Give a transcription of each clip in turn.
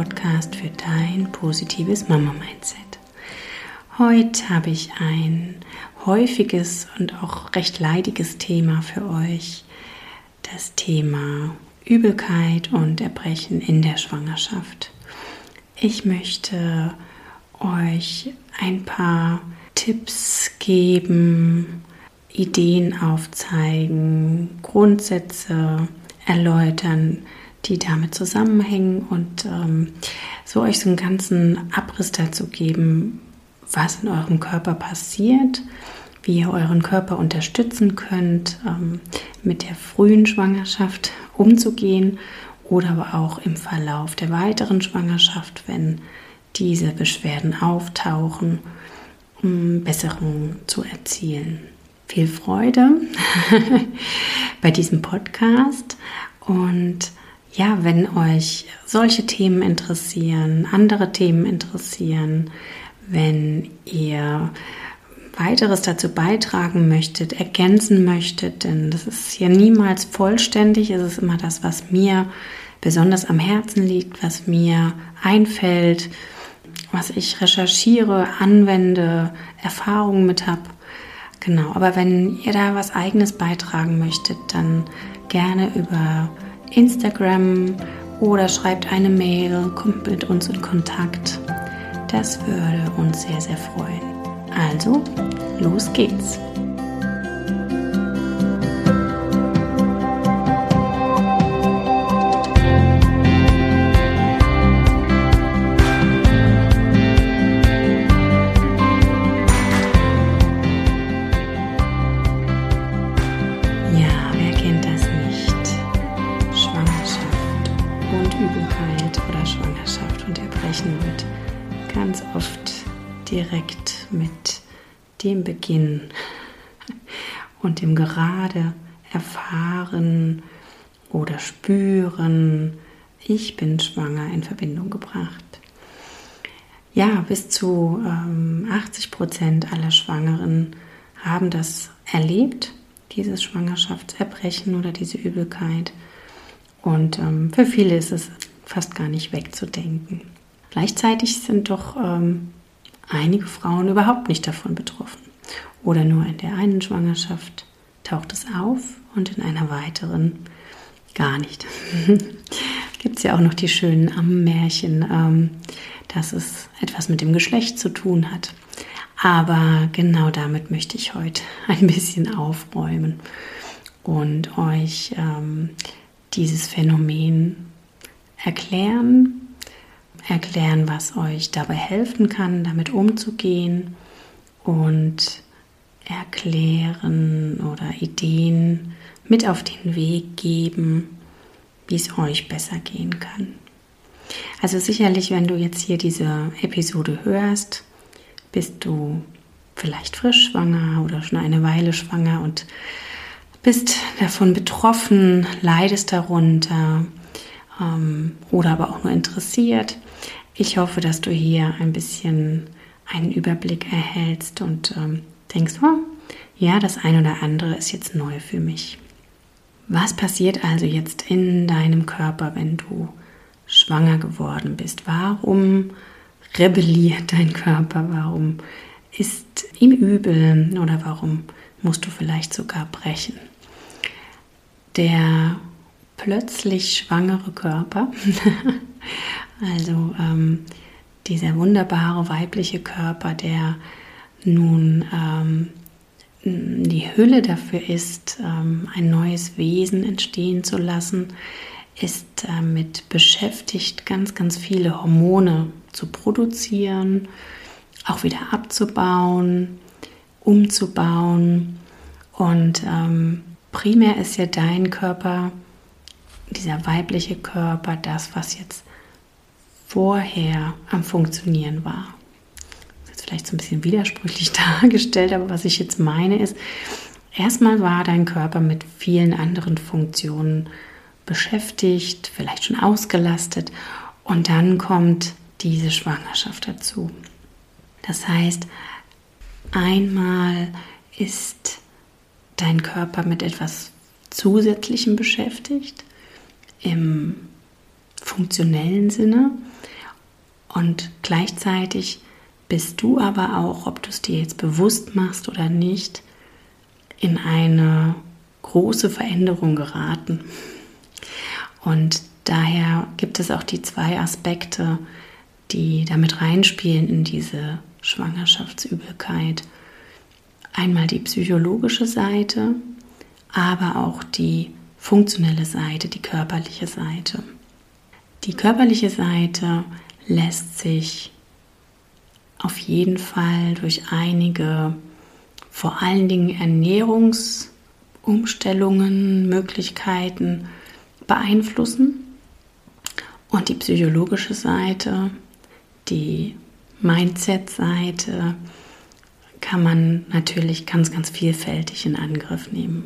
Podcast für dein positives Mama-Mindset. Heute habe ich ein häufiges und auch recht leidiges Thema für euch. Das Thema Übelkeit und Erbrechen in der Schwangerschaft. Ich möchte euch ein paar Tipps geben, Ideen aufzeigen, Grundsätze erläutern, die damit zusammenhängen und ähm, so euch so einen ganzen Abriss dazu geben, was in eurem Körper passiert, wie ihr euren Körper unterstützen könnt, ähm, mit der frühen Schwangerschaft umzugehen oder aber auch im Verlauf der weiteren Schwangerschaft, wenn diese Beschwerden auftauchen, um Besserung zu erzielen. Viel Freude bei diesem Podcast und ja, wenn euch solche Themen interessieren, andere Themen interessieren, wenn ihr weiteres dazu beitragen möchtet, ergänzen möchtet, denn das ist ja niemals vollständig, es ist immer das, was mir besonders am Herzen liegt, was mir einfällt, was ich recherchiere, anwende, Erfahrungen mit habe. Genau, aber wenn ihr da was eigenes beitragen möchtet, dann gerne über Instagram oder schreibt eine Mail, kommt mit uns in Kontakt. Das würde uns sehr, sehr freuen. Also, los geht's. Dem gerade erfahren oder spüren, ich bin schwanger in Verbindung gebracht. Ja, bis zu ähm, 80 Prozent aller Schwangeren haben das erlebt, dieses Schwangerschaftserbrechen oder diese Übelkeit. Und ähm, für viele ist es fast gar nicht wegzudenken. Gleichzeitig sind doch ähm, einige Frauen überhaupt nicht davon betroffen. Oder nur in der einen Schwangerschaft taucht es auf und in einer weiteren gar nicht. Gibt es ja auch noch die schönen Ammenmärchen, ähm, dass es etwas mit dem Geschlecht zu tun hat. Aber genau damit möchte ich heute ein bisschen aufräumen und euch ähm, dieses Phänomen erklären, erklären, was euch dabei helfen kann, damit umzugehen und erklären oder Ideen mit auf den Weg geben, wie es euch besser gehen kann. Also sicherlich, wenn du jetzt hier diese Episode hörst, bist du vielleicht frisch schwanger oder schon eine Weile schwanger und bist davon betroffen, leidest darunter ähm, oder aber auch nur interessiert. Ich hoffe, dass du hier ein bisschen einen Überblick erhältst und ähm, denkst, oh, ja, das eine oder andere ist jetzt neu für mich. Was passiert also jetzt in deinem Körper, wenn du schwanger geworden bist? Warum rebelliert dein Körper? Warum ist ihm übel oder warum musst du vielleicht sogar brechen? Der plötzlich schwangere Körper Also ähm, dieser wunderbare weibliche Körper, der nun ähm, die Hülle dafür ist, ähm, ein neues Wesen entstehen zu lassen, ist damit beschäftigt, ganz, ganz viele Hormone zu produzieren, auch wieder abzubauen, umzubauen. Und ähm, primär ist ja dein Körper, dieser weibliche Körper, das, was jetzt vorher am Funktionieren war. Vielleicht so ein bisschen widersprüchlich dargestellt, aber was ich jetzt meine ist, erstmal war dein Körper mit vielen anderen Funktionen beschäftigt, vielleicht schon ausgelastet und dann kommt diese Schwangerschaft dazu. Das heißt, einmal ist deinen Körper mit etwas Zusätzlichem beschäftigt, im funktionellen Sinne. Und gleichzeitig bist du aber auch, ob du es dir jetzt bewusst machst oder nicht, in eine große Veränderung geraten. Und daher gibt es auch die zwei Aspekte, die damit reinspielen in diese Schwangerschaftsübelkeit. Einmal die psychologische Seite, aber auch die funktionelle Seite, die körperliche Seite. Die körperliche Seite lässt sich auf jeden Fall durch einige, vor allen Dingen Ernährungsumstellungen, Möglichkeiten beeinflussen. Und die psychologische Seite, die Mindset-Seite, kann man natürlich ganz, ganz vielfältig in Angriff nehmen.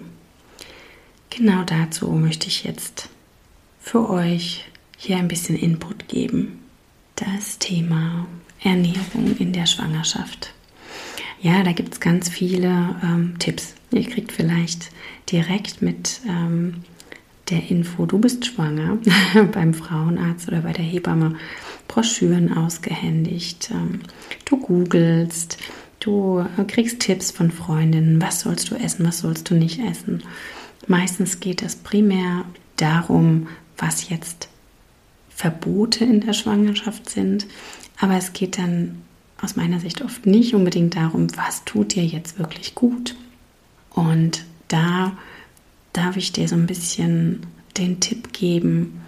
Genau dazu möchte ich jetzt für euch hier ein bisschen Input geben. Das Thema Ernährung in der Schwangerschaft. Ja, da gibt es ganz viele ähm, Tipps. Ihr kriegt vielleicht direkt mit ähm, der Info, du bist schwanger, beim Frauenarzt oder bei der Hebamme Broschüren ausgehändigt. Ähm, du googelst, du äh, kriegst Tipps von Freundinnen, was sollst du essen, was sollst du nicht essen. Meistens geht es primär darum, was jetzt Verbote in der Schwangerschaft sind, aber es geht dann aus meiner Sicht oft nicht unbedingt darum, was tut dir jetzt wirklich gut. Und da darf ich dir so ein bisschen den Tipp geben,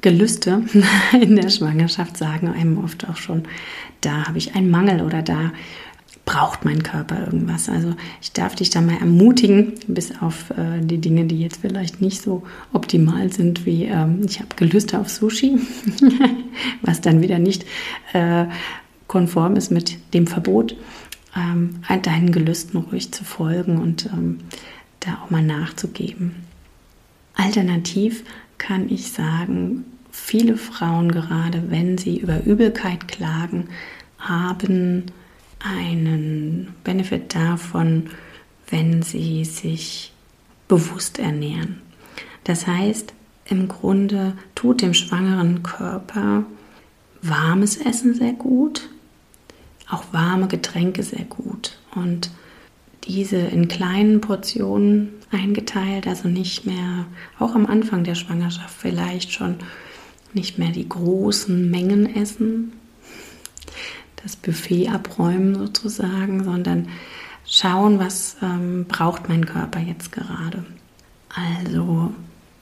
Gelüste in der Schwangerschaft sagen einem oft auch schon, da habe ich einen Mangel oder da braucht mein Körper irgendwas. Also ich darf dich da mal ermutigen, bis auf äh, die Dinge, die jetzt vielleicht nicht so optimal sind, wie ähm, ich habe Gelüste auf Sushi, was dann wieder nicht äh, konform ist mit dem Verbot, ähm, deinen Gelüsten ruhig zu folgen und ähm, da auch mal nachzugeben. Alternativ kann ich sagen, viele Frauen gerade, wenn sie über Übelkeit klagen, haben einen Benefit davon, wenn sie sich bewusst ernähren. Das heißt, im Grunde tut dem schwangeren Körper warmes Essen sehr gut, auch warme Getränke sehr gut und diese in kleinen Portionen eingeteilt, also nicht mehr, auch am Anfang der Schwangerschaft vielleicht schon nicht mehr die großen Mengen essen, das Buffet abräumen sozusagen, sondern schauen, was ähm, braucht mein Körper jetzt gerade. Also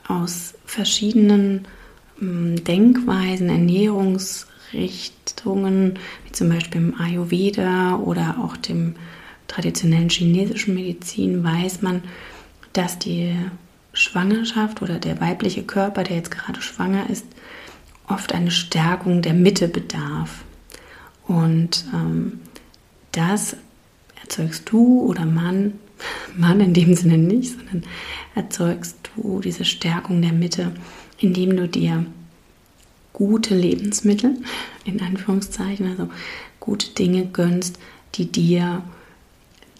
aus verschiedenen ähm, Denkweisen, Ernährungsrichtungen, wie zum Beispiel im Ayurveda oder auch dem traditionellen chinesischen Medizin, weiß man, dass die Schwangerschaft oder der weibliche Körper, der jetzt gerade schwanger ist, oft eine Stärkung der Mitte bedarf. Und ähm, das erzeugst du oder Mann, Mann in dem Sinne nicht, sondern erzeugst du diese Stärkung der Mitte, indem du dir gute Lebensmittel, in Anführungszeichen, also gute Dinge gönnst, die dir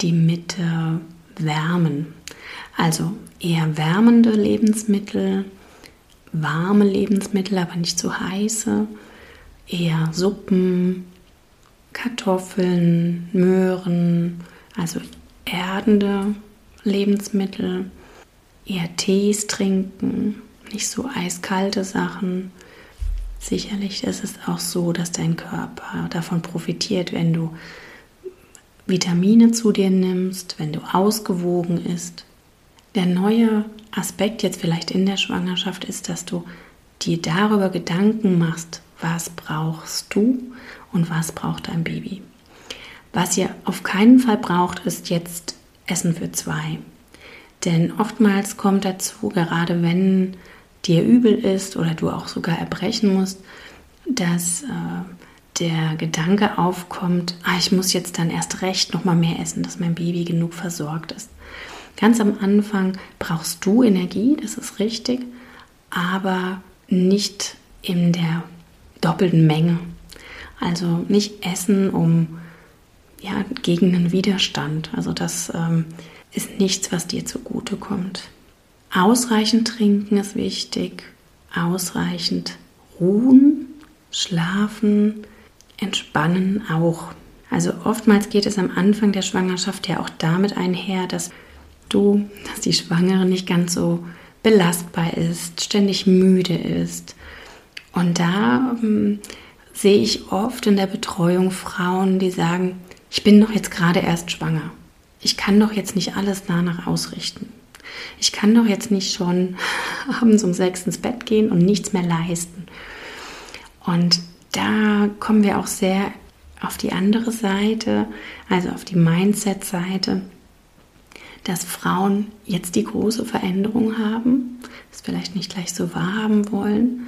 die Mitte wärmen. Also eher wärmende Lebensmittel, warme Lebensmittel, aber nicht zu heiße, eher Suppen, Kartoffeln, Möhren, also erdende Lebensmittel, eher Tees trinken, nicht so eiskalte Sachen. Sicherlich ist es auch so, dass dein Körper davon profitiert, wenn du Vitamine zu dir nimmst, wenn du ausgewogen isst. Der neue Aspekt jetzt vielleicht in der Schwangerschaft ist, dass du dir darüber Gedanken machst, was brauchst du und was braucht dein Baby. Was ihr auf keinen Fall braucht, ist jetzt Essen für zwei. Denn oftmals kommt dazu, gerade wenn dir übel ist oder du auch sogar erbrechen musst, dass äh, der Gedanke aufkommt, ah, ich muss jetzt dann erst recht noch mal mehr essen, dass mein Baby genug versorgt ist. Ganz am Anfang brauchst du Energie, das ist richtig, aber nicht in der doppelten Menge. Also nicht essen um ja, gegen einen Widerstand. Also das ähm, ist nichts, was dir zugute kommt. Ausreichend trinken ist wichtig, ausreichend ruhen, schlafen, entspannen auch. Also oftmals geht es am Anfang der Schwangerschaft ja auch damit einher, dass du, dass die Schwangere nicht ganz so belastbar ist, ständig müde ist. Und da ähm, sehe ich oft in der Betreuung Frauen, die sagen, ich bin doch jetzt gerade erst schwanger. Ich kann doch jetzt nicht alles danach ausrichten. Ich kann doch jetzt nicht schon abends um sechs ins Bett gehen und nichts mehr leisten. Und da kommen wir auch sehr auf die andere Seite, also auf die Mindset-Seite, dass Frauen jetzt die große Veränderung haben, es vielleicht nicht gleich so wahrhaben wollen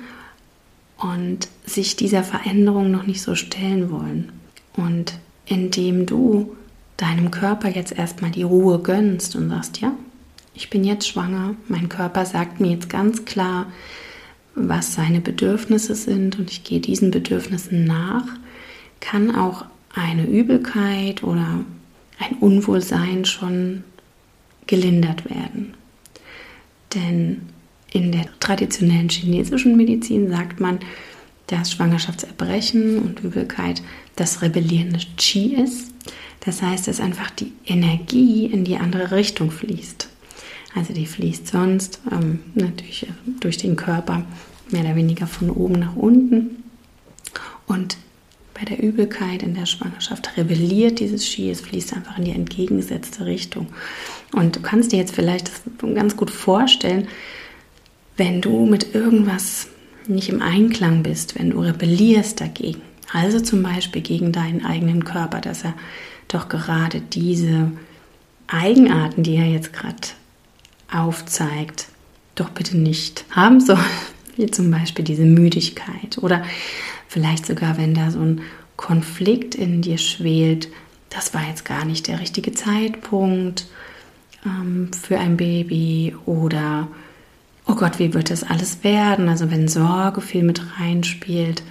und sich dieser Veränderung noch nicht so stellen wollen. Und indem du deinem Körper jetzt erstmal die Ruhe gönnst und sagst, ja, ich bin jetzt schwanger, mein Körper sagt mir jetzt ganz klar, was seine Bedürfnisse sind und ich gehe diesen Bedürfnissen nach, kann auch eine Übelkeit oder ein Unwohlsein schon gelindert werden. Denn in der traditionellen chinesischen Medizin sagt man, dass Schwangerschaftserbrechen und Übelkeit das rebellierende Qi ist. Das heißt, dass einfach die Energie in die andere Richtung fließt. Also die fließt sonst ähm, natürlich durch den Körper mehr oder weniger von oben nach unten. Und bei der Übelkeit in der Schwangerschaft rebelliert dieses Ski, es fließt einfach in die entgegengesetzte Richtung. Und du kannst dir jetzt vielleicht das ganz gut vorstellen, wenn du mit irgendwas nicht im Einklang bist, wenn du rebellierst dagegen, also zum Beispiel gegen deinen eigenen Körper, dass er doch gerade diese Eigenarten, die er jetzt gerade aufzeigt, doch bitte nicht haben soll, wie zum Beispiel diese Müdigkeit oder Vielleicht sogar, wenn da so ein Konflikt in dir schwelt, das war jetzt gar nicht der richtige Zeitpunkt ähm, für ein Baby oder oh Gott, wie wird das alles werden? Also wenn Sorge viel mit reinspielt,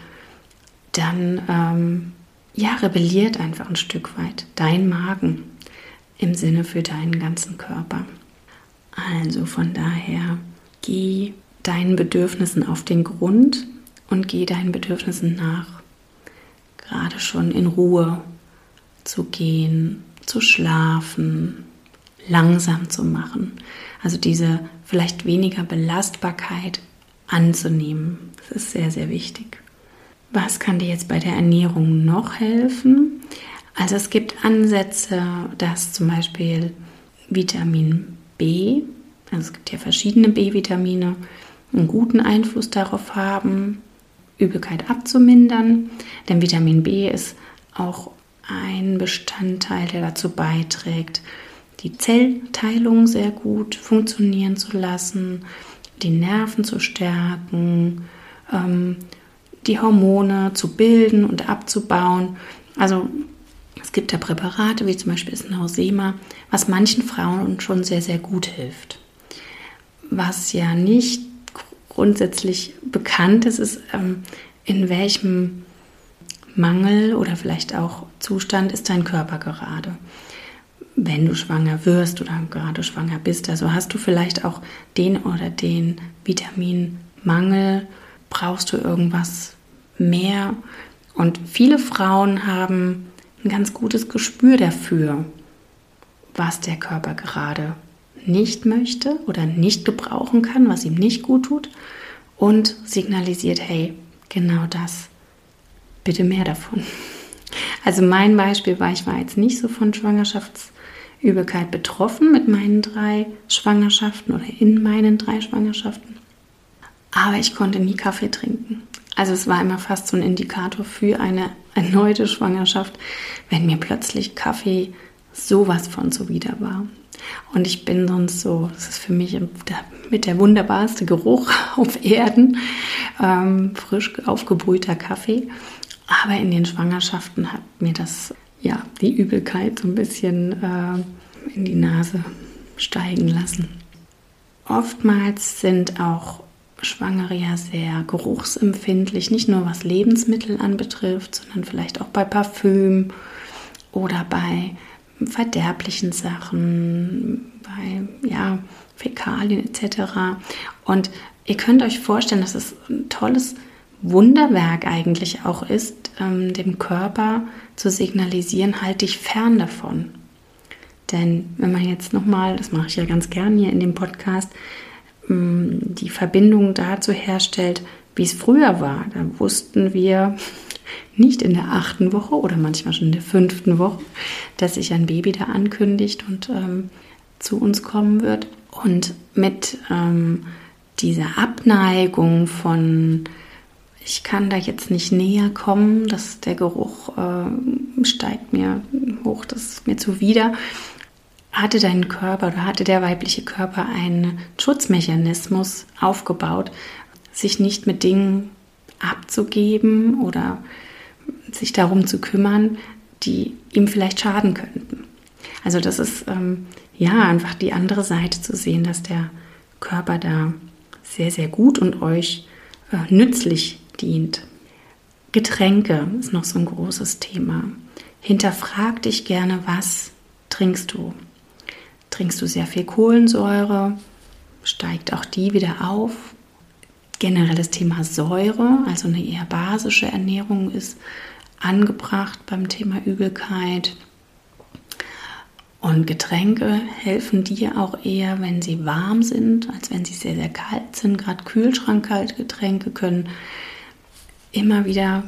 dann ähm, ja, rebelliert einfach ein Stück weit dein Magen im Sinne für deinen ganzen Körper. Also von daher geh deinen Bedürfnissen auf den Grund, und geh deinen Bedürfnissen nach. Gerade schon in Ruhe zu gehen, zu schlafen, langsam zu machen. Also diese vielleicht weniger Belastbarkeit anzunehmen. Das ist sehr, sehr wichtig. Was kann dir jetzt bei der Ernährung noch helfen? Also es gibt Ansätze, dass zum Beispiel Vitamin B, also es gibt ja verschiedene B-Vitamine, einen guten Einfluss darauf haben, Übelkeit abzumindern. Denn Vitamin B ist auch ein Bestandteil, der dazu beiträgt, die Zellteilung sehr gut funktionieren zu lassen, die Nerven zu stärken, ähm, die Hormone zu bilden und abzubauen. Also es gibt da Präparate wie zum Beispiel das Nausema, was manchen Frauen schon sehr, sehr gut hilft. Was ja nicht grundsätzlich bekannt ist, ist, ähm, in welchem Mangel oder vielleicht auch Zustand ist dein Körper gerade. Wenn du schwanger wirst oder gerade schwanger bist, also hast du vielleicht auch den oder den Vitaminmangel, brauchst du irgendwas mehr. Und viele Frauen haben ein ganz gutes Gespür dafür, was der Körper gerade nicht möchte oder nicht gebrauchen kann, was ihm nicht gut tut und signalisiert, hey, genau das, bitte mehr davon. Also mein Beispiel war, ich war jetzt nicht so von Schwangerschaftsübelkeit betroffen mit meinen drei Schwangerschaften oder in meinen drei Schwangerschaften, aber ich konnte nie Kaffee trinken. Also es war immer fast so ein Indikator für eine erneute Schwangerschaft, wenn mir plötzlich Kaffee sowas von zuwider war. Und ich bin sonst so, das ist für mich mit der wunderbarste Geruch auf Erden, ähm, frisch aufgebrühter Kaffee. Aber in den Schwangerschaften hat mir das, ja, die Übelkeit so ein bisschen äh, in die Nase steigen lassen. Oftmals sind auch Schwangere ja sehr geruchsempfindlich, nicht nur was Lebensmittel anbetrifft, sondern vielleicht auch bei Parfüm oder bei verderblichen Sachen, bei ja, Fäkalien etc. Und ihr könnt euch vorstellen, dass es ein tolles Wunderwerk eigentlich auch ist, ähm, dem Körper zu signalisieren, halte dich fern davon. Denn wenn man jetzt nochmal, das mache ich ja ganz gern hier in dem Podcast, ähm, die Verbindung dazu herstellt, wie es früher war, da wussten wir nicht in der achten Woche oder manchmal schon in der fünften Woche, dass sich ein Baby da ankündigt und ähm, zu uns kommen wird. Und mit ähm, dieser Abneigung von ich kann da jetzt nicht näher kommen, dass der Geruch äh, steigt mir hoch, das ist mir zuwider. Hatte dein Körper oder hatte der weibliche Körper einen Schutzmechanismus aufgebaut, sich nicht mit Dingen abzugeben oder sich darum zu kümmern, die ihm vielleicht schaden könnten. Also das ist ähm, ja einfach die andere Seite zu sehen, dass der Körper da sehr, sehr gut und euch äh, nützlich dient. Getränke ist noch so ein großes Thema. Hinterfrag dich gerne, was trinkst du? Trinkst du sehr viel Kohlensäure? Steigt auch die wieder auf? Generelles Thema Säure, also eine eher basische Ernährung ist angebracht beim Thema Übelkeit. Und Getränke helfen dir auch eher, wenn sie warm sind, als wenn sie sehr, sehr kalt sind. Gerade kühlschrankkalte Getränke können immer wieder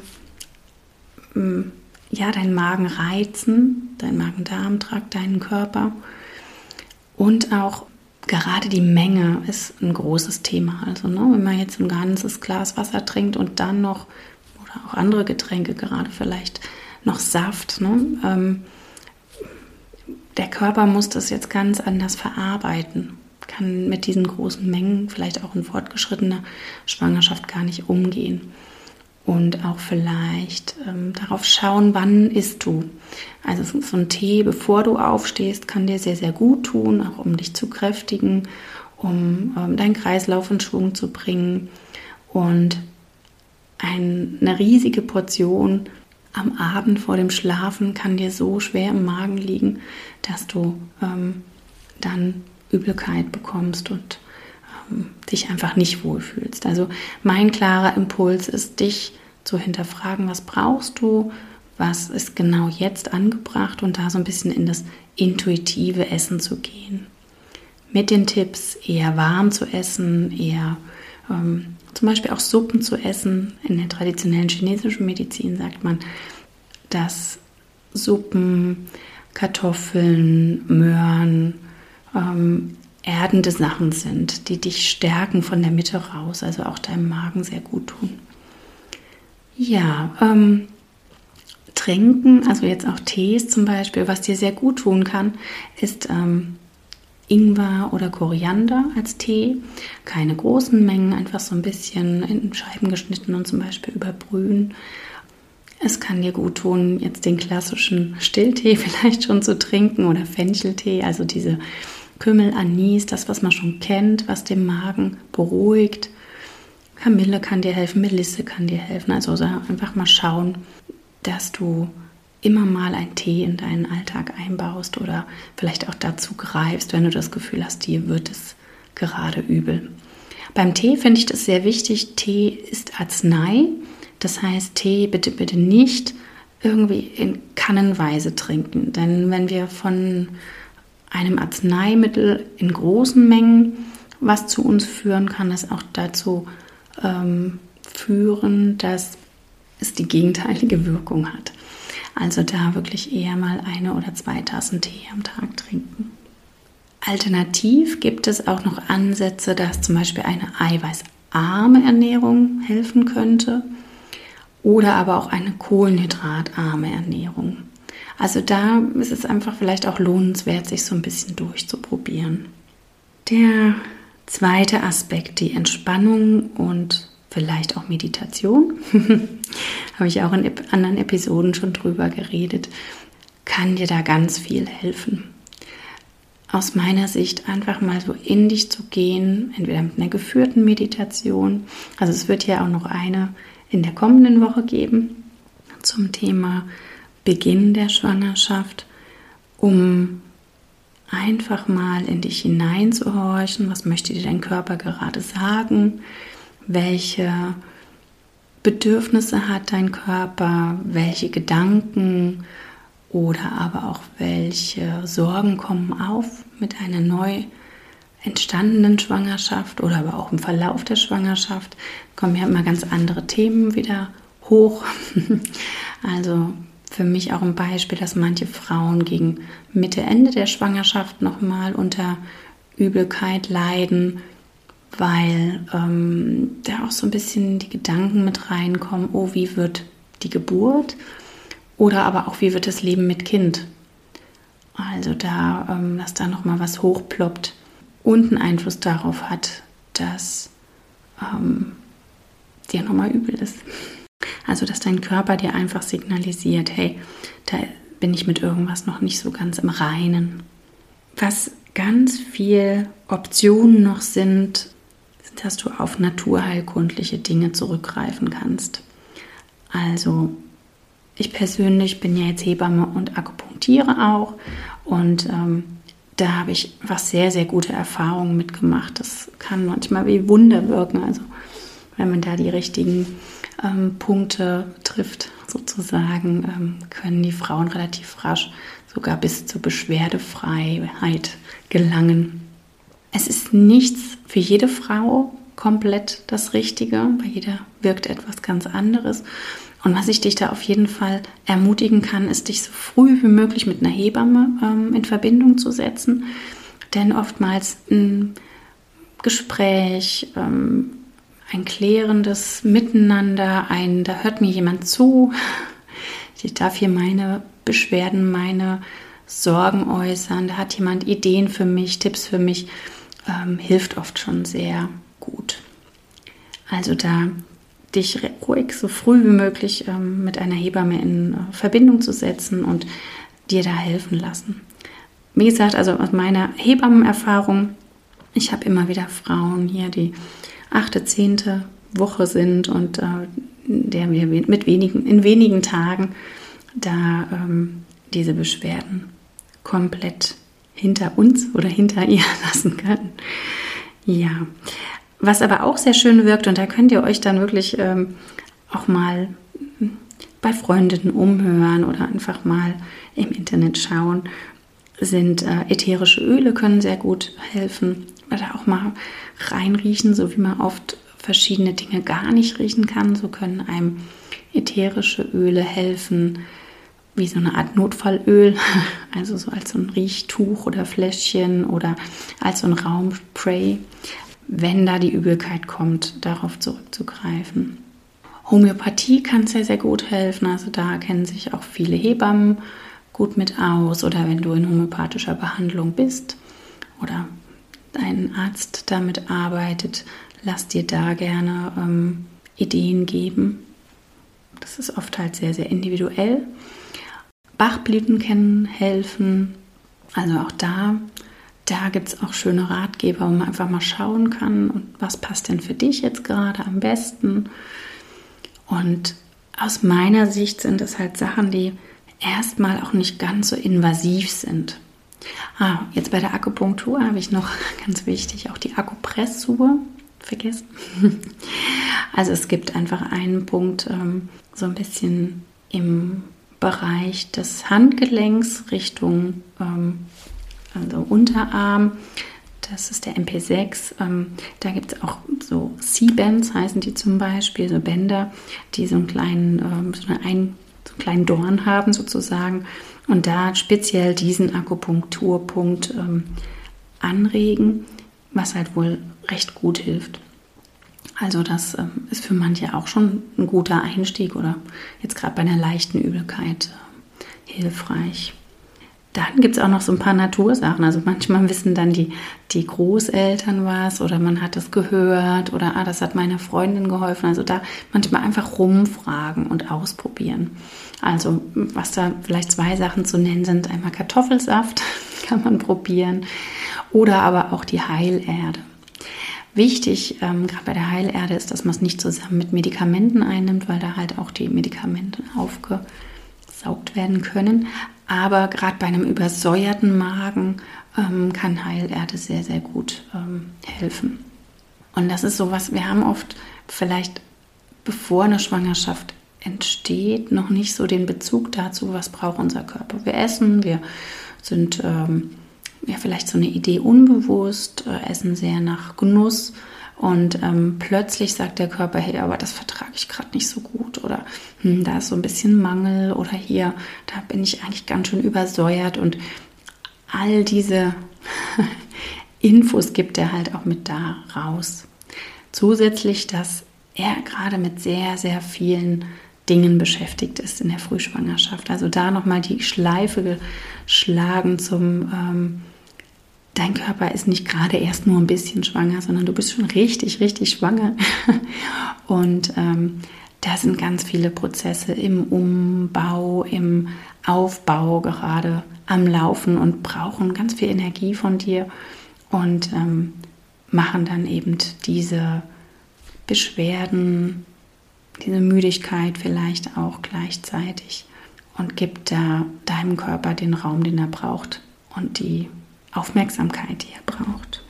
mm, ja, deinen Magen reizen, dein Magen-Darm-Trakt, deinen Körper. Und auch gerade die Menge ist ein großes Thema. Also, ne, wenn man jetzt ein ganzes Glas Wasser trinkt und dann noch, oder auch andere Getränke, gerade vielleicht noch Saft, ne, ähm, der Körper muss das jetzt ganz anders verarbeiten, kann mit diesen großen Mengen, vielleicht auch in fortgeschrittener Schwangerschaft, gar nicht umgehen und auch vielleicht ähm, darauf schauen, wann isst du. Also so ein Tee, bevor du aufstehst, kann dir sehr, sehr gut tun, auch um dich zu kräftigen, um ähm, deinen Kreislauf in Schwung zu bringen. Und ein, eine riesige Portion am Abend vor dem Schlafen kann dir so schwer im Magen liegen, dass du ähm, dann Übelkeit bekommst und dich einfach nicht wohlfühlst. Also mein klarer Impuls ist, dich zu hinterfragen, was brauchst du, was ist genau jetzt angebracht und da so ein bisschen in das intuitive Essen zu gehen. Mit den Tipps, eher warm zu essen, eher ähm, zum Beispiel auch Suppen zu essen. In der traditionellen chinesischen Medizin sagt man, dass Suppen, Kartoffeln, Möhren, ähm, erdende Sachen sind, die dich stärken von der Mitte raus, also auch deinem Magen sehr gut tun. Ja, ähm, trinken, also jetzt auch Tees zum Beispiel, was dir sehr gut tun kann, ist ähm, Ingwer oder Koriander als Tee. Keine großen Mengen, einfach so ein bisschen in Scheiben geschnitten und zum Beispiel überbrühen. Es kann dir gut tun, jetzt den klassischen Stilltee vielleicht schon zu trinken oder Fencheltee, also diese Kümmel, Anis, das, was man schon kennt, was den Magen beruhigt. Kamille kann dir helfen, Melisse kann dir helfen. Also einfach mal schauen, dass du immer mal einen Tee in deinen Alltag einbaust oder vielleicht auch dazu greifst, wenn du das Gefühl hast, dir wird es gerade übel. Beim Tee finde ich das sehr wichtig. Tee ist Arznei. Das heißt, Tee bitte, bitte nicht irgendwie in Kannenweise trinken. Denn wenn wir von einem Arzneimittel in großen Mengen, was zu uns führen kann, das auch dazu ähm, führen, dass es die gegenteilige Wirkung hat. Also da wirklich eher mal eine oder zwei Tassen Tee am Tag trinken. Alternativ gibt es auch noch Ansätze, dass zum Beispiel eine eiweißarme Ernährung helfen könnte oder aber auch eine kohlenhydratarme Ernährung. Also da ist es einfach vielleicht auch lohnenswert, sich so ein bisschen durchzuprobieren. Der zweite Aspekt, die Entspannung und vielleicht auch Meditation, habe ich auch in anderen Episoden schon drüber geredet, kann dir da ganz viel helfen. Aus meiner Sicht einfach mal so in dich zu gehen, entweder mit einer geführten Meditation, also es wird ja auch noch eine in der kommenden Woche geben zum Thema Beginn der Schwangerschaft um einfach mal in dich hineinzuhorchen, was möchte dir dein Körper gerade sagen, welche Bedürfnisse hat dein Körper, welche Gedanken? Oder aber auch welche Sorgen kommen auf mit einer neu entstandenen Schwangerschaft oder aber auch im Verlauf der Schwangerschaft? Kommen ja immer ganz andere Themen wieder hoch. Also für mich auch ein Beispiel, dass manche Frauen gegen Mitte, Ende der Schwangerschaft nochmal unter Übelkeit leiden, weil ähm, da auch so ein bisschen die Gedanken mit reinkommen, oh, wie wird die Geburt oder aber auch, wie wird das Leben mit Kind. Also da, ähm, dass da nochmal was hochploppt und einen Einfluss darauf hat, dass ähm, dir nochmal übel ist. Also, dass dein Körper dir einfach signalisiert, hey, da bin ich mit irgendwas noch nicht so ganz im Reinen. Was ganz viel Optionen noch sind, sind, dass du auf naturheilkundliche Dinge zurückgreifen kannst. Also, ich persönlich bin ja jetzt Hebamme und akupunktiere auch und ähm, da habe ich was sehr, sehr gute Erfahrungen mitgemacht. Das kann manchmal wie Wunder wirken. Also wenn man da die richtigen ähm, Punkte trifft, sozusagen, ähm, können die Frauen relativ rasch sogar bis zur Beschwerdefreiheit gelangen. Es ist nichts für jede Frau komplett das Richtige. Bei jeder wirkt etwas ganz anderes. Und was ich dich da auf jeden Fall ermutigen kann, ist, dich so früh wie möglich mit einer Hebamme ähm, in Verbindung zu setzen. Denn oftmals ein Gespräch, ähm, ein klärendes Miteinander, ein, da hört mir jemand zu, ich darf hier meine Beschwerden, meine Sorgen äußern, da hat jemand Ideen für mich, Tipps für mich, ähm, hilft oft schon sehr gut. Also da dich ruhig so früh wie möglich ähm, mit einer Hebamme in äh, Verbindung zu setzen und dir da helfen lassen. Wie gesagt, also aus meiner Hebammenerfahrung, ich habe immer wieder Frauen hier, die achte, zehnte Woche sind und äh, der wir mit wenigen, in wenigen Tagen da ähm, diese Beschwerden komplett hinter uns oder hinter ihr lassen können. Ja, was aber auch sehr schön wirkt, und da könnt ihr euch dann wirklich ähm, auch mal bei Freundinnen umhören oder einfach mal im Internet schauen, sind äh, ätherische Öle können sehr gut helfen. Oder auch mal reinriechen, so wie man oft verschiedene Dinge gar nicht riechen kann. So können einem ätherische Öle helfen, wie so eine Art Notfallöl, also so als so ein Riechtuch oder Fläschchen oder als so ein Raumspray wenn da die Übelkeit kommt, darauf zurückzugreifen. Homöopathie kann sehr, sehr gut helfen. Also da kennen sich auch viele Hebammen gut mit aus. Oder wenn du in homöopathischer Behandlung bist oder dein Arzt damit arbeitet, lass dir da gerne ähm, Ideen geben. Das ist oft halt sehr, sehr individuell. Bachblüten kennen helfen. Also auch da da gibt es auch schöne Ratgeber, wo man einfach mal schauen kann, was passt denn für dich jetzt gerade am besten. Und aus meiner Sicht sind es halt Sachen, die erstmal auch nicht ganz so invasiv sind. Ah, jetzt bei der Akupunktur habe ich noch ganz wichtig auch die Akupressur vergessen. Also es gibt einfach einen Punkt ähm, so ein bisschen im Bereich des Handgelenks Richtung ähm, also Unterarm. Das ist der MP6. Ähm, da gibt es auch so C-Bands, heißen die zum Beispiel, so Bänder, die so einen kleinen, ähm, so, einen, so einen kleinen Dorn haben sozusagen und da speziell diesen Akupunkturpunkt ähm, anregen, was halt wohl recht gut hilft. Also das ähm, ist für manche auch schon ein guter Einstieg oder jetzt gerade bei einer leichten Übelkeit äh, hilfreich. Dann gibt es auch noch so ein paar Natursachen. Also manchmal wissen dann die, die Großeltern was oder man hat es gehört oder ah, das hat meiner Freundin geholfen. Also da manchmal einfach rumfragen und ausprobieren. Also was da vielleicht zwei Sachen zu nennen sind, einmal Kartoffelsaft kann man probieren oder aber auch die Heilerde. Wichtig, ähm, gerade bei der Heilerde, ist, dass man es nicht zusammen mit Medikamenten einnimmt, weil da halt auch die Medikamente aufge aufgesaugt werden können. Aber gerade bei einem übersäuerten Magen ähm, kann Heilerde sehr, sehr gut ähm, helfen. Und das ist sowas, wir haben oft vielleicht bevor eine Schwangerschaft entsteht, noch nicht so den Bezug dazu, was braucht unser Körper. Wir essen, wir sind ähm, ja vielleicht so eine Idee unbewusst, äh, essen sehr nach Genuss und ähm, plötzlich sagt der Körper, hey, aber das vertrage ich gerade nicht so gut oder hm, da ist so ein bisschen Mangel oder hier, da bin ich eigentlich ganz schön übersäuert und all diese Infos gibt er halt auch mit da raus. Zusätzlich, dass er gerade mit sehr, sehr vielen Dingen beschäftigt ist in der Frühschwangerschaft. Also da nochmal die Schleife geschlagen zum, ähm, dein Körper ist nicht gerade erst nur ein bisschen schwanger, sondern du bist schon richtig, richtig schwanger. Und ähm, da sind ganz viele Prozesse im Umbau, im Aufbau gerade am Laufen und brauchen ganz viel Energie von dir und ähm, machen dann eben diese Beschwerden, diese Müdigkeit vielleicht auch gleichzeitig und gibt da deinem Körper den Raum, den er braucht und die Aufmerksamkeit, die er braucht.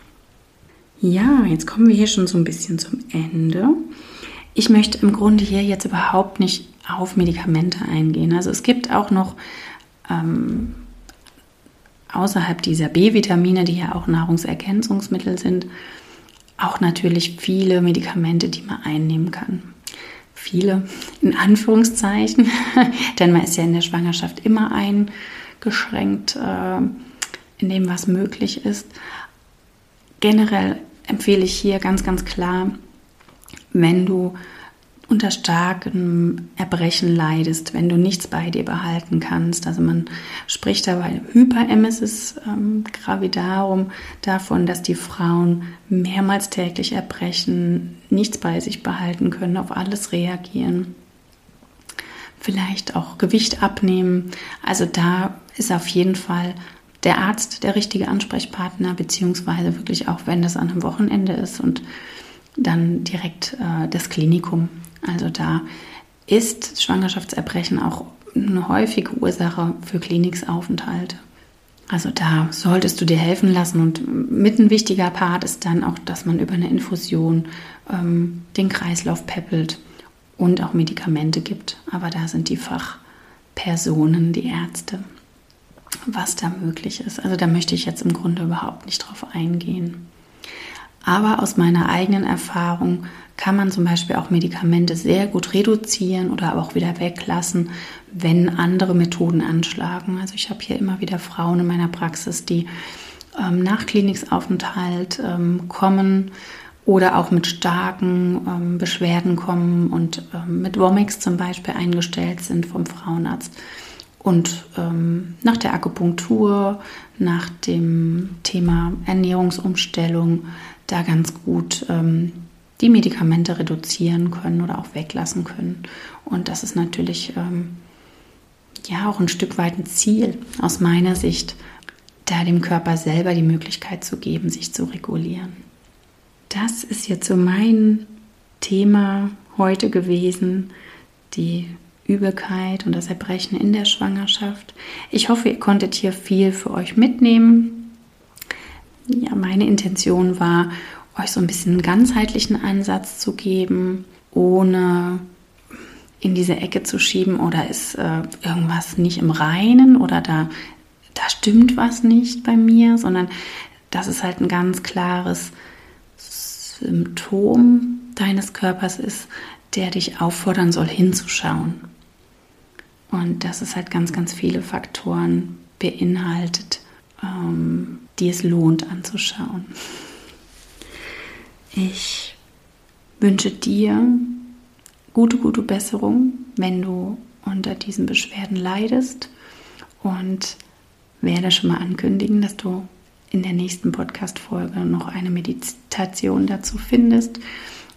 Ja, jetzt kommen wir hier schon so ein bisschen zum Ende. Ich möchte im Grunde hier jetzt überhaupt nicht auf Medikamente eingehen. Also es gibt auch noch ähm, außerhalb dieser B-Vitamine, die ja auch Nahrungsergänzungsmittel sind, auch natürlich viele Medikamente, die man einnehmen kann. Viele in Anführungszeichen, denn man ist ja in der Schwangerschaft immer eingeschränkt äh, in dem, was möglich ist. Generell empfehle ich hier ganz, ganz klar, wenn du unter starkem Erbrechen leidest, wenn du nichts bei dir behalten kannst. Also man spricht dabei Hyperemesis ähm, gravidarum davon, dass die Frauen mehrmals täglich erbrechen, nichts bei sich behalten können, auf alles reagieren. Vielleicht auch Gewicht abnehmen. Also da ist auf jeden Fall der Arzt der richtige Ansprechpartner, beziehungsweise wirklich auch, wenn das an einem Wochenende ist und dann direkt äh, das Klinikum also da ist Schwangerschaftserbrechen auch eine häufige Ursache für Kliniksaufenthalte. Also da solltest du dir helfen lassen und mit ein wichtiger Part ist dann auch, dass man über eine Infusion ähm, den Kreislauf peppelt und auch Medikamente gibt. Aber da sind die Fachpersonen, die Ärzte, was da möglich ist. Also da möchte ich jetzt im Grunde überhaupt nicht drauf eingehen. Aber aus meiner eigenen Erfahrung kann man zum Beispiel auch Medikamente sehr gut reduzieren oder auch wieder weglassen, wenn andere Methoden anschlagen. Also ich habe hier immer wieder Frauen in meiner Praxis, die ähm, nach Kliniksaufenthalt ähm, kommen oder auch mit starken ähm, Beschwerden kommen und ähm, mit Womex zum Beispiel eingestellt sind vom Frauenarzt. Und ähm, nach der Akupunktur, nach dem Thema Ernährungsumstellung, da ganz gut ähm, die Medikamente reduzieren können oder auch weglassen können. Und das ist natürlich ähm, ja auch ein Stück weit ein Ziel aus meiner Sicht, da dem Körper selber die Möglichkeit zu geben, sich zu regulieren. Das ist jetzt so mein Thema heute gewesen, die Übelkeit und das Erbrechen in der Schwangerschaft. Ich hoffe, ihr konntet hier viel für euch mitnehmen. Ja, meine Intention war, euch so ein bisschen einen ganzheitlichen Ansatz zu geben, ohne in diese Ecke zu schieben oder ist äh, irgendwas nicht im Reinen oder da, da stimmt was nicht bei mir, sondern dass es halt ein ganz klares Symptom deines Körpers ist, der dich auffordern soll, hinzuschauen. Und dass es halt ganz, ganz viele Faktoren beinhaltet, ähm, die es lohnt anzuschauen. Ich wünsche dir gute, gute Besserung, wenn du unter diesen Beschwerden leidest und werde schon mal ankündigen, dass du in der nächsten Podcast-Folge noch eine Meditation dazu findest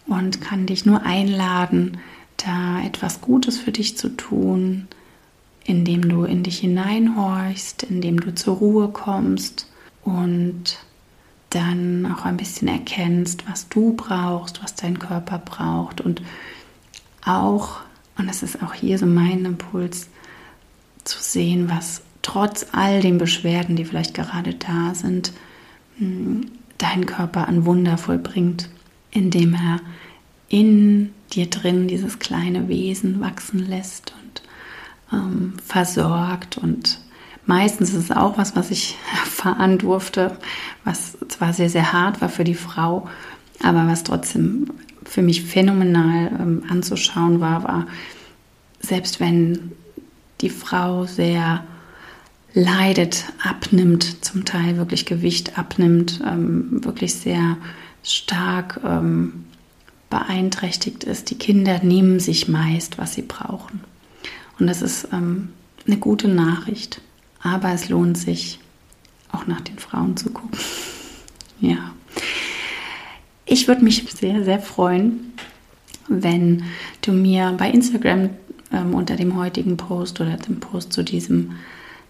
und kann dich nur einladen, da etwas Gutes für dich zu tun, indem du in dich hineinhorchst, indem du zur Ruhe kommst und dann auch ein bisschen erkennst, was du brauchst, was dein Körper braucht. Und auch, und das ist auch hier so mein Impuls, zu sehen, was trotz all den Beschwerden, die vielleicht gerade da sind, hm, deinen Körper an Wunder vollbringt, indem er in dir drin dieses kleine Wesen wachsen lässt und ähm, versorgt. Und meistens ist es auch was, was ich erfahren durfte, was zwar sehr, sehr hart war für die Frau, aber was trotzdem für mich phänomenal ähm, anzuschauen war, war, selbst wenn die Frau sehr leidet, abnimmt, zum Teil wirklich Gewicht abnimmt, ähm, wirklich sehr stark ähm, beeinträchtigt ist. Die Kinder nehmen sich meist, was sie brauchen. Und das ist ähm, eine gute Nachricht. Aber es lohnt sich, auch nach den Frauen zu gucken. ja. Ich würde mich sehr, sehr freuen, wenn du mir bei Instagram ähm, unter dem heutigen Post oder dem Post zu diesem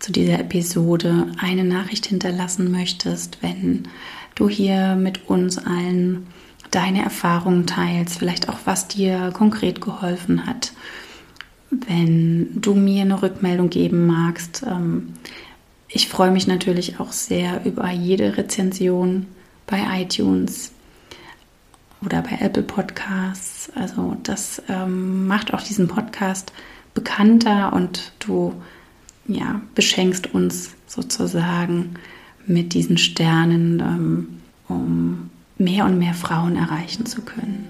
zu dieser Episode eine Nachricht hinterlassen möchtest, wenn du hier mit uns allen deine Erfahrungen teilst, vielleicht auch was dir konkret geholfen hat. Wenn du mir eine Rückmeldung geben magst, ähm, ich freue mich natürlich auch sehr über jede Rezension bei iTunes oder bei Apple Podcasts. Also das ähm, macht auch diesen Podcast bekannter und du ja, beschenkst uns sozusagen mit diesen Sternen, ähm, um mehr und mehr Frauen erreichen zu können.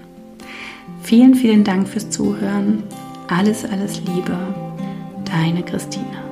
Vielen, vielen Dank fürs Zuhören. Alles, alles Liebe. Deine Christina.